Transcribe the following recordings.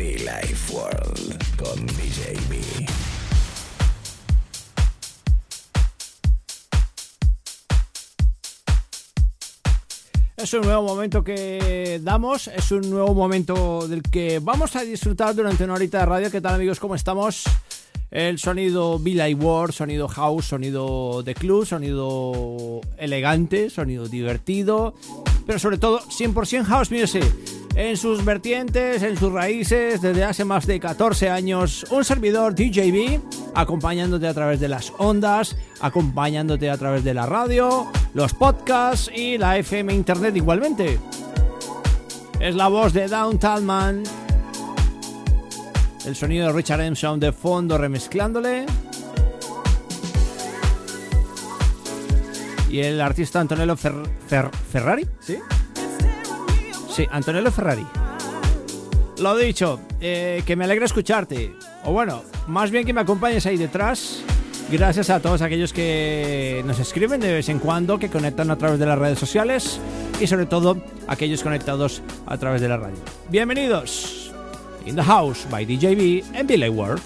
Be Life World con DJ. Es un nuevo momento que damos, es un nuevo momento del que vamos a disfrutar durante una horita de radio. ¿Qué tal amigos? ¿Cómo estamos? El sonido Billy Ward, sonido house, sonido de club, sonido elegante, sonido divertido, pero sobre todo 100% house music. En sus vertientes, en sus raíces, desde hace más de 14 años, un servidor DJB, acompañándote a través de las ondas, acompañándote a través de la radio, los podcasts y la FM Internet igualmente. Es la voz de Downtown Man, el sonido de Richard Armstrong de fondo remezclándole. Y el artista Antonello Fer- Fer- Ferrari, ¿sí? Sí, Antonello Ferrari. Lo dicho, eh, que me alegra escucharte. O bueno, más bien que me acompañes ahí detrás. Gracias a todos aquellos que nos escriben de vez en cuando, que conectan a través de las redes sociales y sobre todo aquellos conectados a través de la radio. Bienvenidos. In the House by DJB and Billy Ward.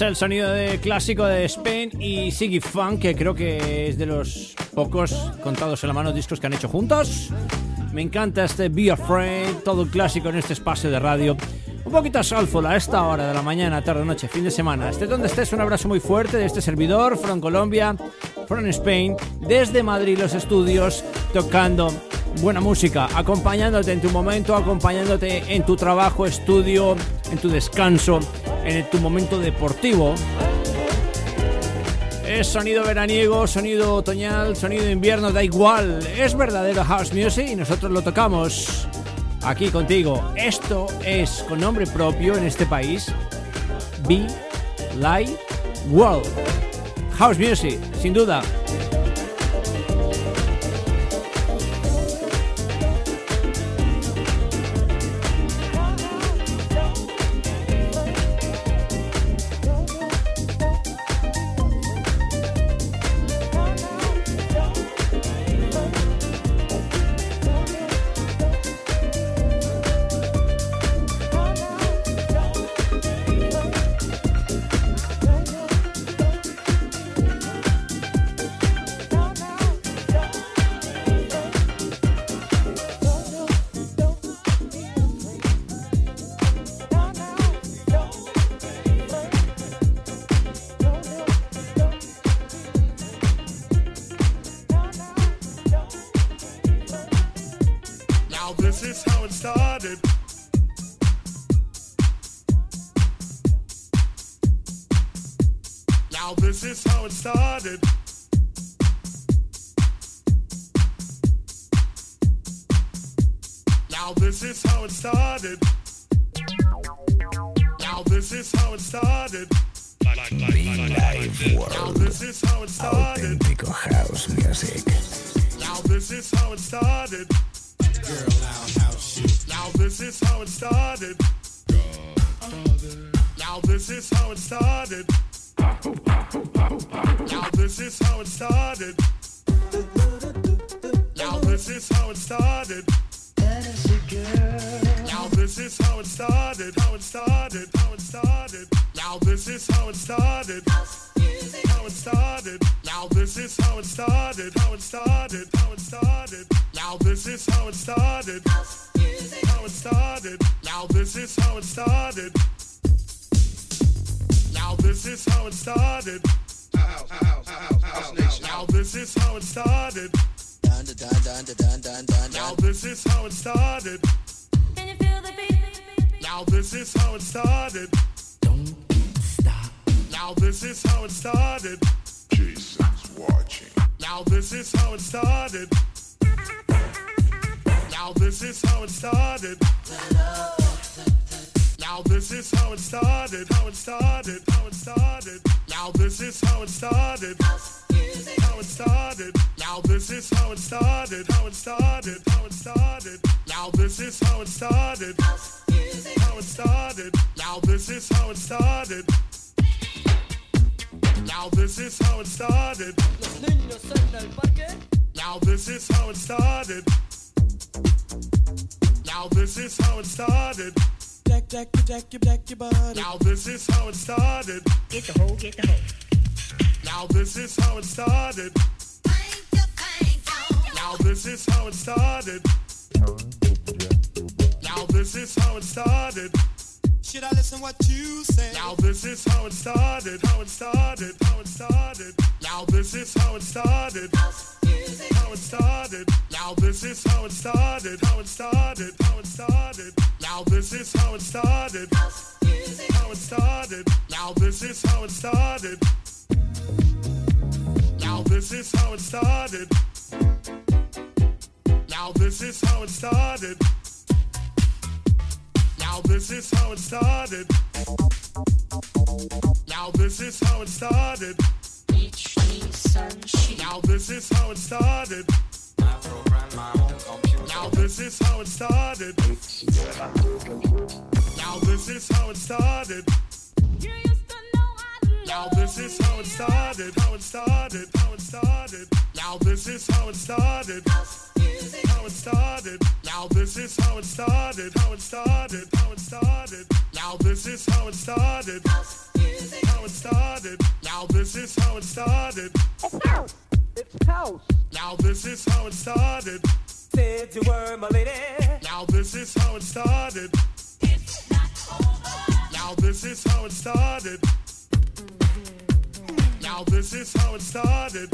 El sonido de clásico de Spain y Siggy Funk, que creo que es de los pocos contados en la mano discos que han hecho juntos. Me encanta este Be Afraid, todo clásico en este espacio de radio. Un poquito soulful a esta hora de la mañana, tarde, noche, fin de semana. Esté donde estés, un abrazo muy fuerte de este servidor, from Colombia, from Spain, desde Madrid los estudios, tocando buena música, acompañándote en tu momento, acompañándote en tu trabajo, estudio, en tu descanso, en tu momento deportivo. Es sonido veraniego, sonido otoñal, sonido invierno, da igual. Es verdadero house music y nosotros lo tocamos aquí contigo. Esto es con nombre propio en este país. Be Light World. House music, sin duda. Now this is how it started. Now this is how it started. Now this is how it started. Live World. Now this is house music. Now this is how it started. Girl, loud house. Now this is how it started. Now this is how it started. Now this is how it started. Now this is how it started. Now this is how it started, how it started, how it started. Now this is how it started. House music. How it started. Now this is how it started, how it started, how it started. Now this is how it started. House music. How it started. Now this is how it started. Now this is how it started. House, house, house, house, house. Now this is how it started dun dun dun dun dun dun. Now this is how it started. Can you feel the beat? Now this is how it started. Don't stop. Now this is how it started. Jason's watching. Now this is how it started. Now this is how it started. Now this is how it started, how it started, how it started. Now this is how it started. How it started how it started. Now this is how it started, how it started, how it started. Now this is how it started. How it started. Now this is how it started. Now this is how it started. Now this is how it started. Now this is how it started. Jack, jack, jack, jack, jack your body. Now this is how it started. Get the hoe, get the hoe. Now this is how it started. Now this is how it started. Now this is how it started. Should I listen what you say? Now this is how it started, how it started, how it started. Now this is how it started. How it started. Now this is how it started, how it started, how it started. Now this is how it started. How it started. Now this is how it started. Now this is how it started. Now this is how it started. Now this is how it started. Now this is how it started. Now this is how it started. Now this is how it started. Now this is how it started. Yeah. Now this is how it started, how it started, how it started. Now this is how it started. How it started. Now this is how it started, how it started, how it started. Now this is how it started. How it started. Now this is how it started. It's house. It's house. Now this is how it started. Said you were my lady. Now this is how it started. It's not over. Now this is how it started. Now this is how it started.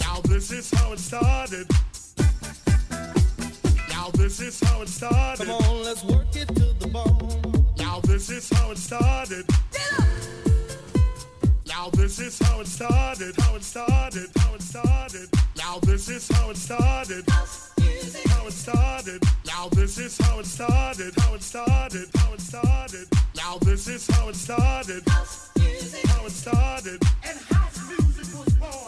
Now this is how it started. Now this is how it started. Come on, let's work it to the bone. Now this is how it started. Now this is how it started. How it started. How it started. Now this is how it started. How it started. Now this is how it started. How it started. How it started. Now this is how it started. How it started. And house music was born.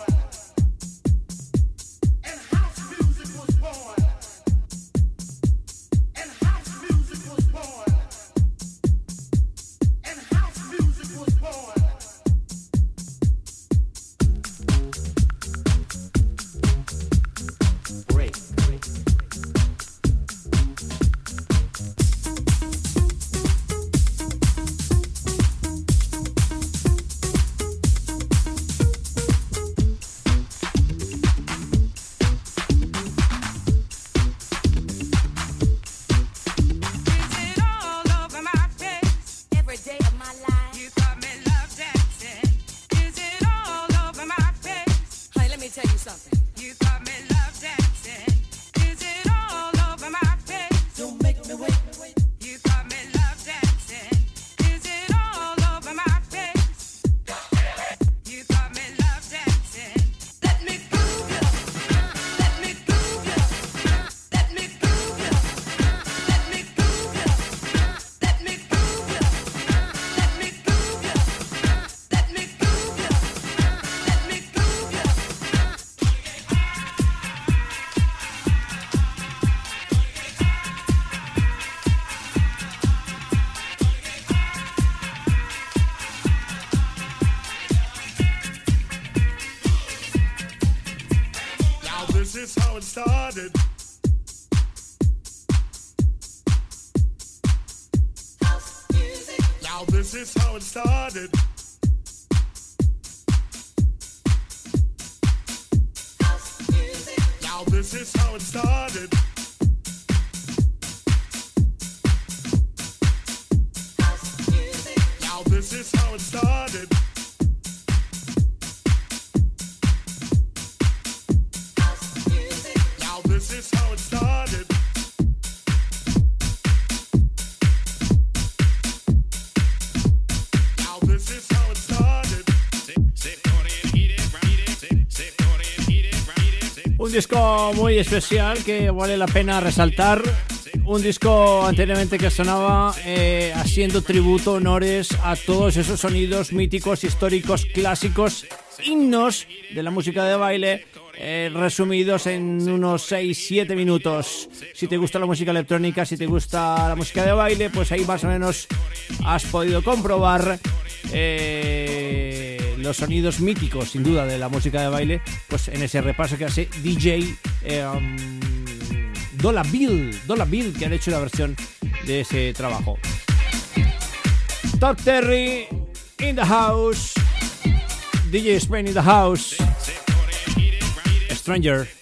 Started. Muy especial que vale la pena resaltar. Un disco anteriormente que sonaba eh, haciendo tributo, honores a todos esos sonidos míticos, históricos, clásicos, himnos de la música de baile, eh, resumidos en unos 6-7 minutos. Si te gusta la música electrónica, si te gusta la música de baile, pues ahí más o menos has podido comprobar eh, los sonidos míticos, sin duda, de la música de baile, pues en ese repaso que hace DJ eh, um, Dollar Bill, Dollar Bill, que han hecho la versión de ese trabajo. Top Terry in the house, DJ Spain in the house, Stranger.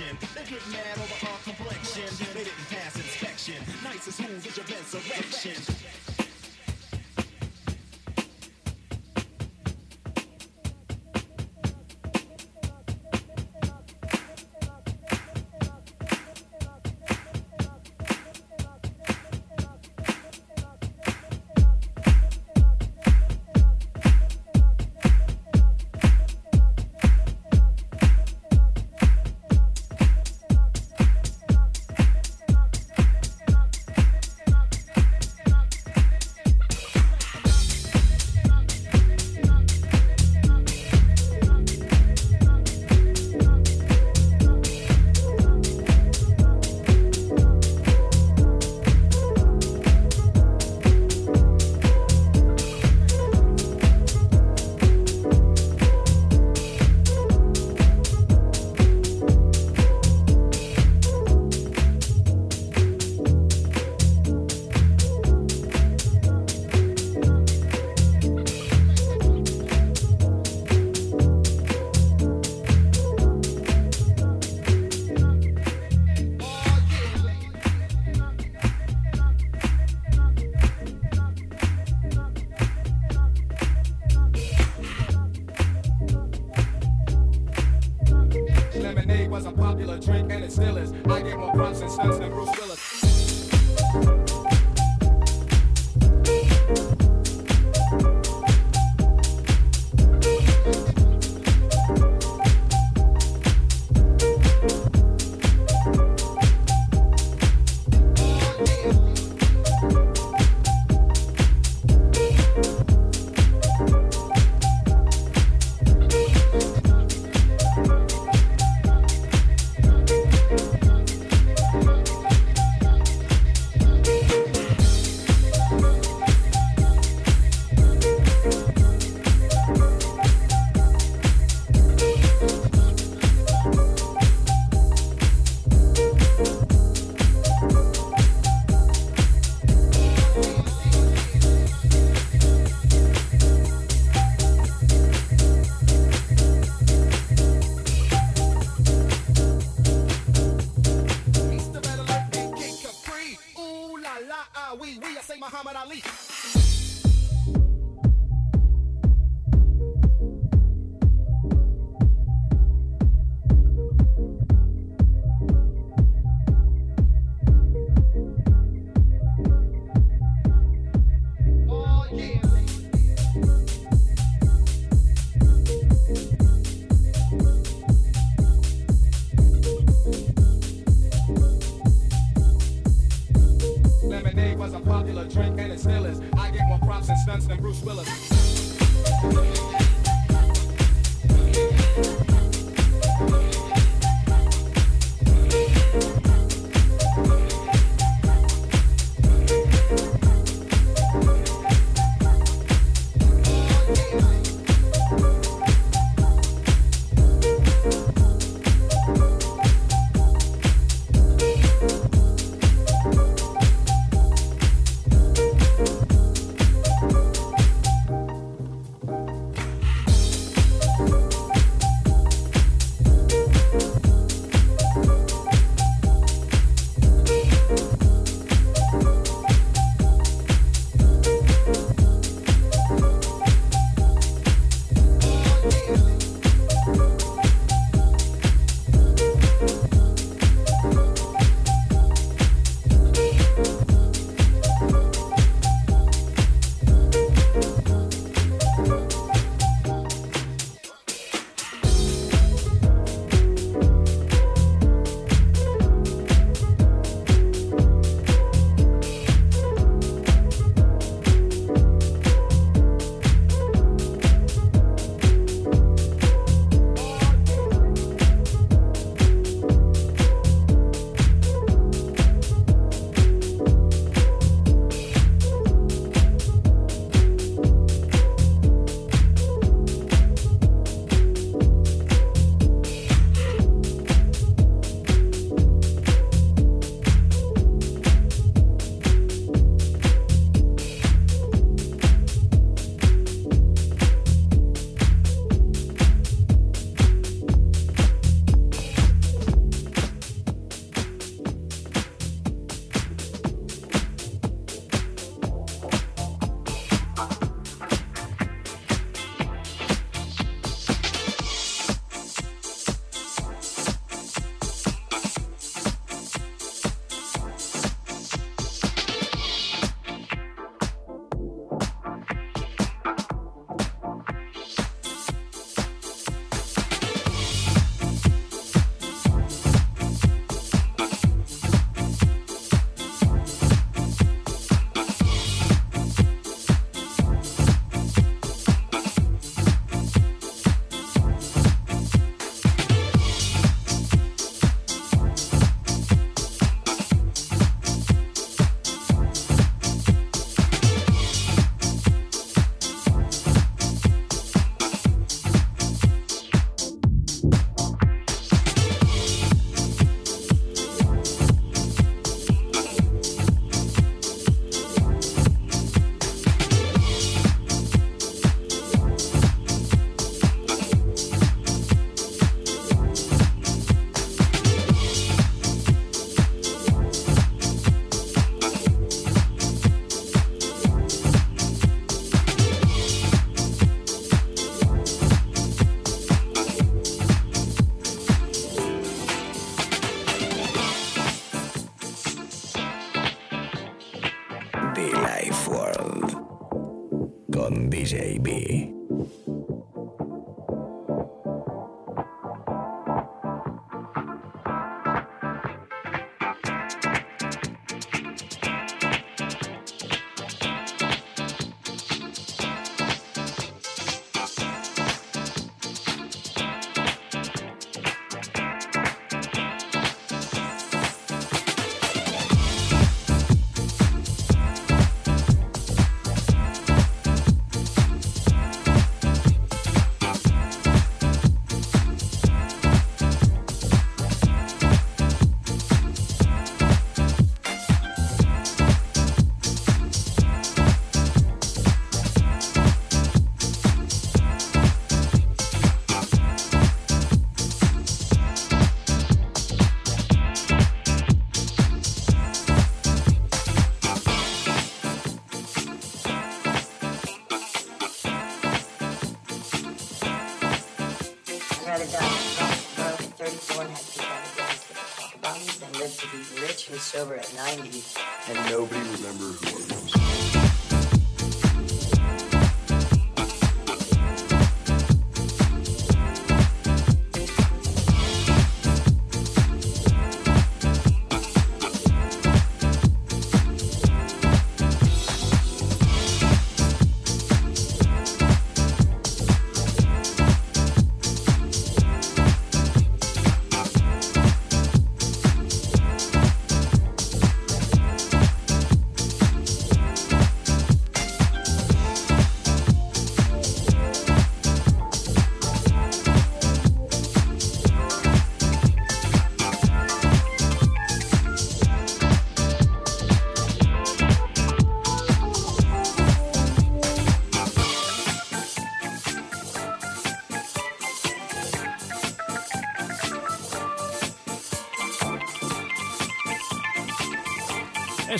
They get mad over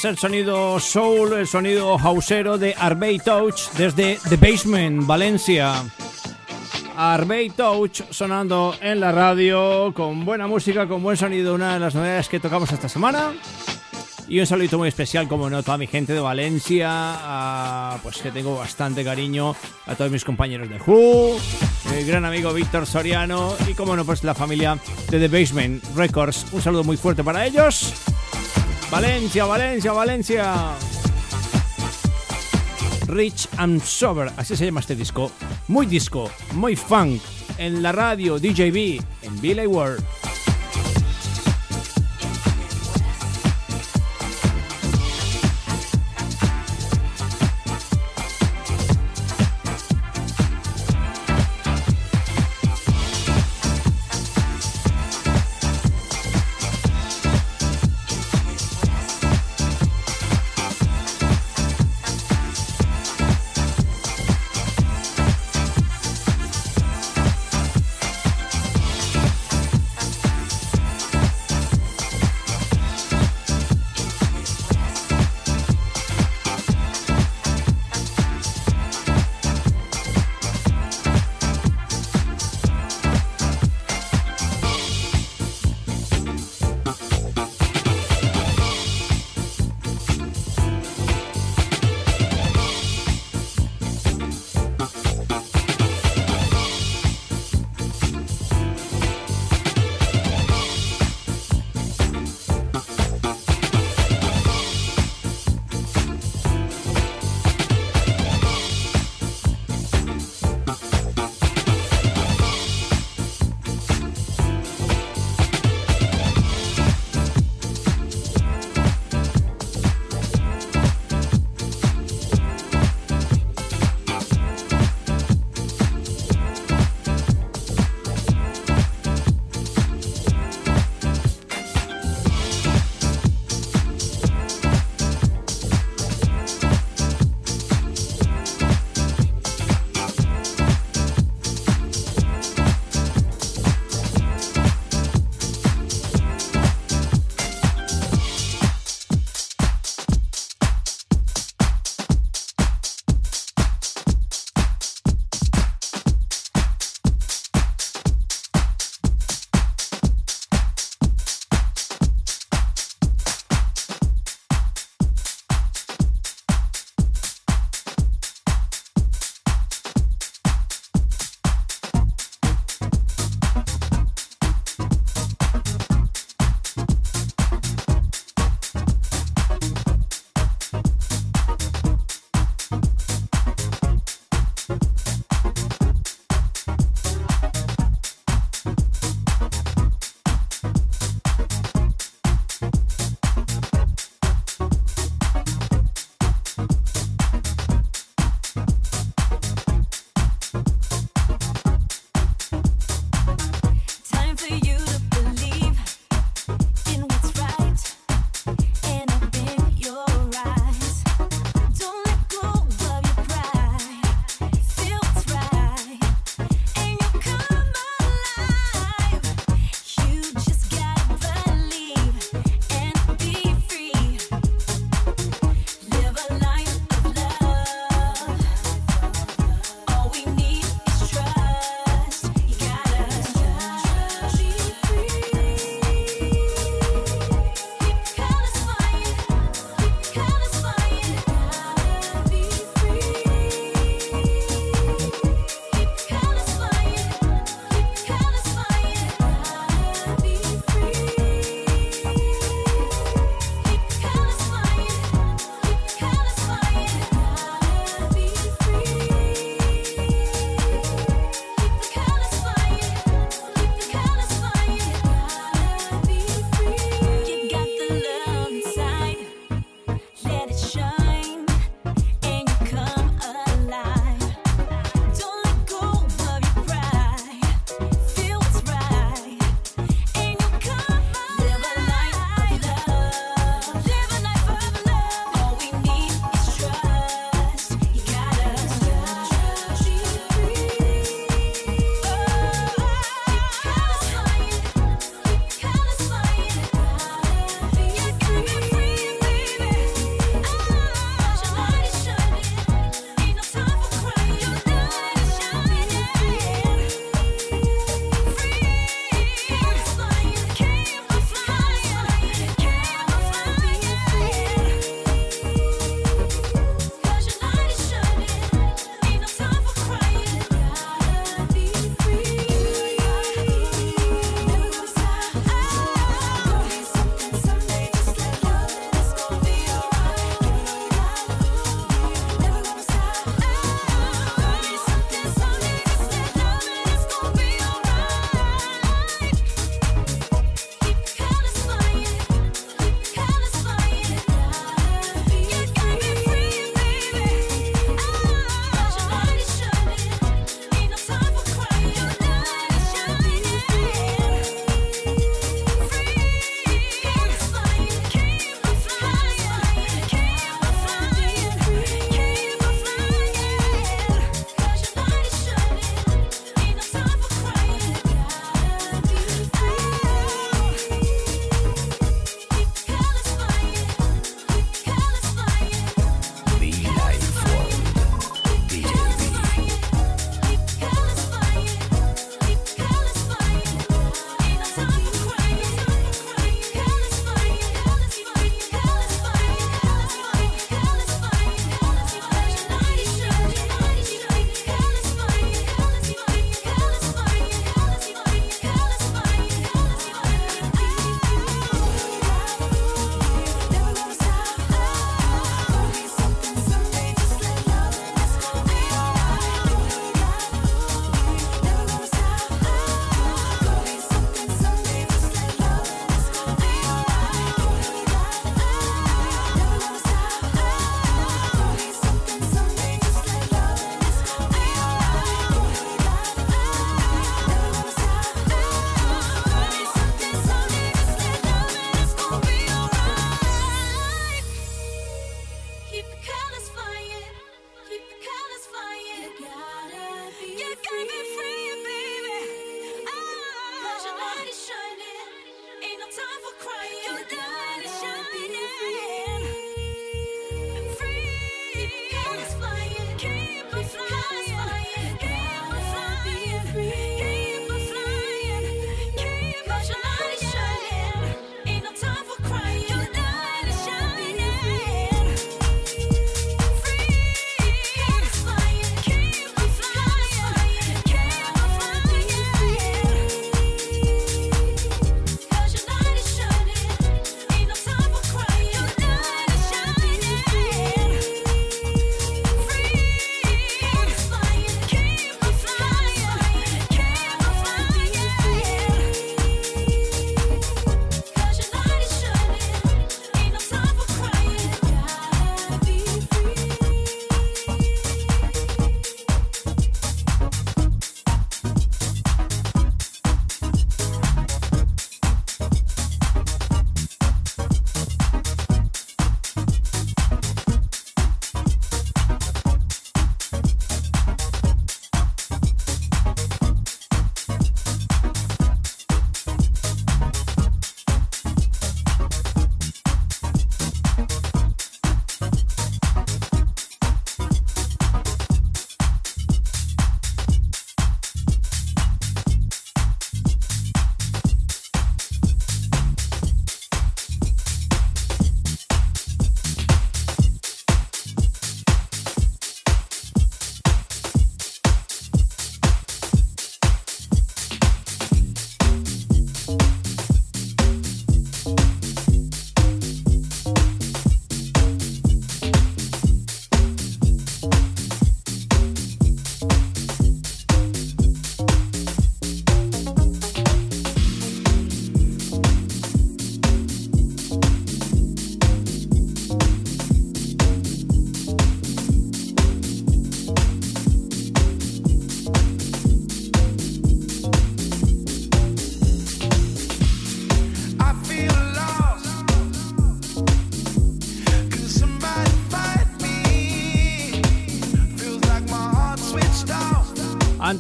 El sonido soul, el sonido hausero de Arbey Touch desde The Basement, Valencia. Arbey Touch sonando en la radio con buena música, con buen sonido, una de las novedades que tocamos esta semana. Y un saludito muy especial, como no, a toda mi gente de Valencia, a- pues que tengo bastante cariño, a todos mis compañeros de Who, el gran amigo Víctor Soriano y como no, pues la familia de The Basement Records. Un saludo muy fuerte para ellos. Valencia, Valencia, Valencia. Rich and Sober, así se llama este disco. Muy disco, muy funk. En la radio DJB, en Billy World.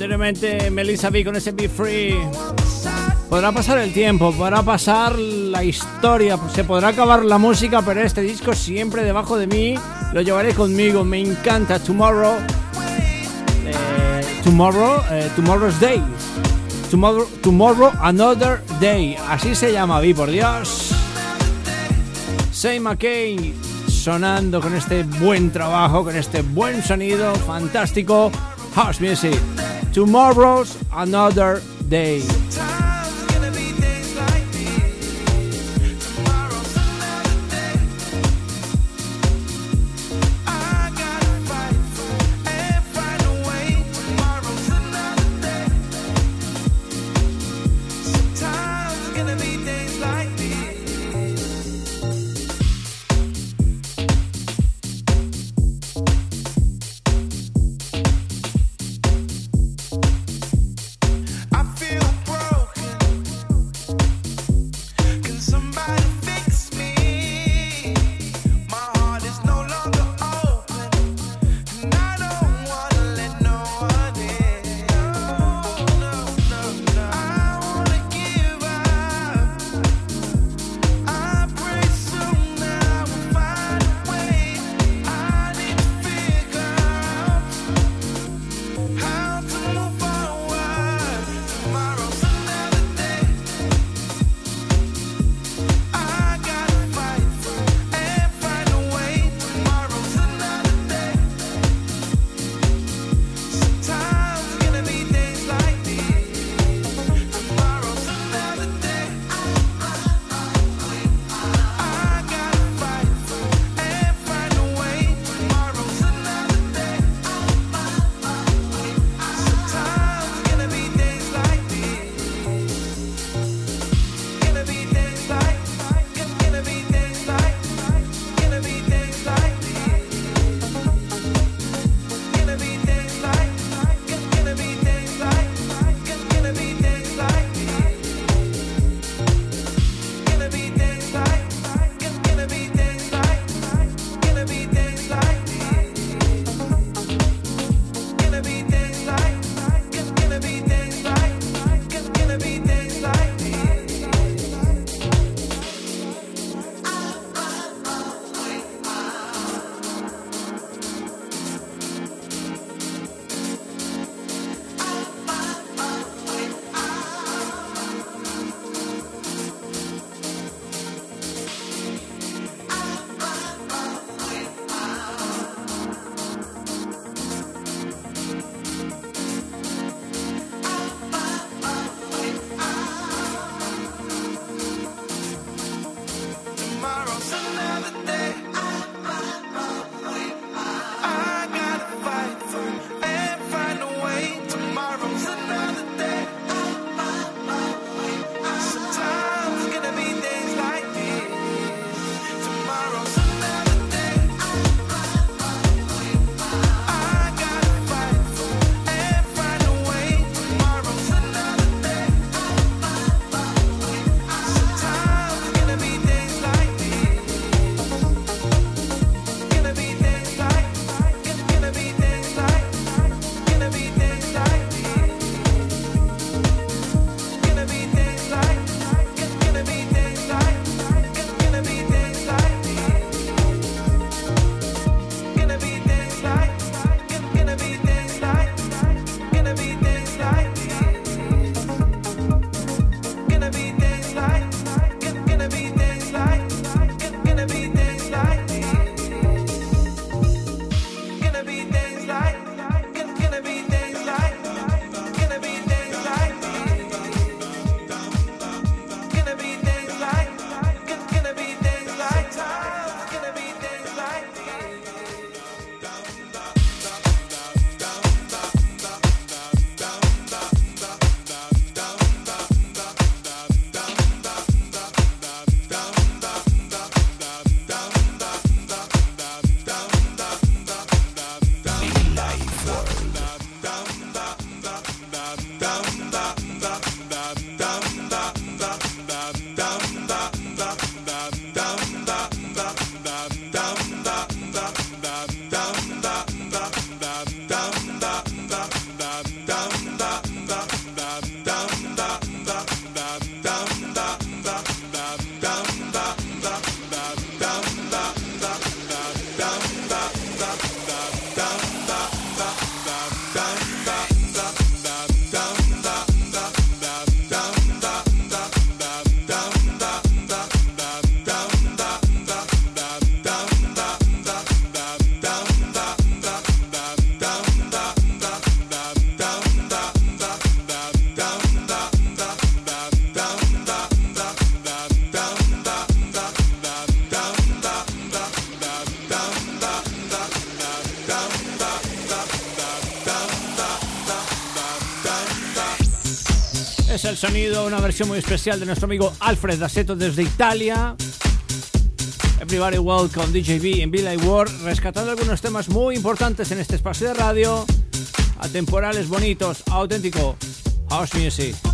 Anteriormente Melissa B con ese Be Free. Podrá pasar el tiempo, podrá pasar la historia, se podrá acabar la música, pero este disco siempre debajo de mí lo llevaré conmigo. Me encanta Tomorrow. eh, tomorrow, eh, Tomorrow's Day. Tomorrow, tomorrow Another Day. Así se llama, vi por Dios. Say McCain sonando con este buen trabajo, con este buen sonido fantástico. House Music. Tomorrow's Another Day. Sonido, una versión muy especial de nuestro amigo Alfred Daceto desde Italia. Everybody Welcome DJB en Billy Ward, rescatando algunos temas muy importantes en este espacio de radio, atemporales, bonitos, auténtico house music.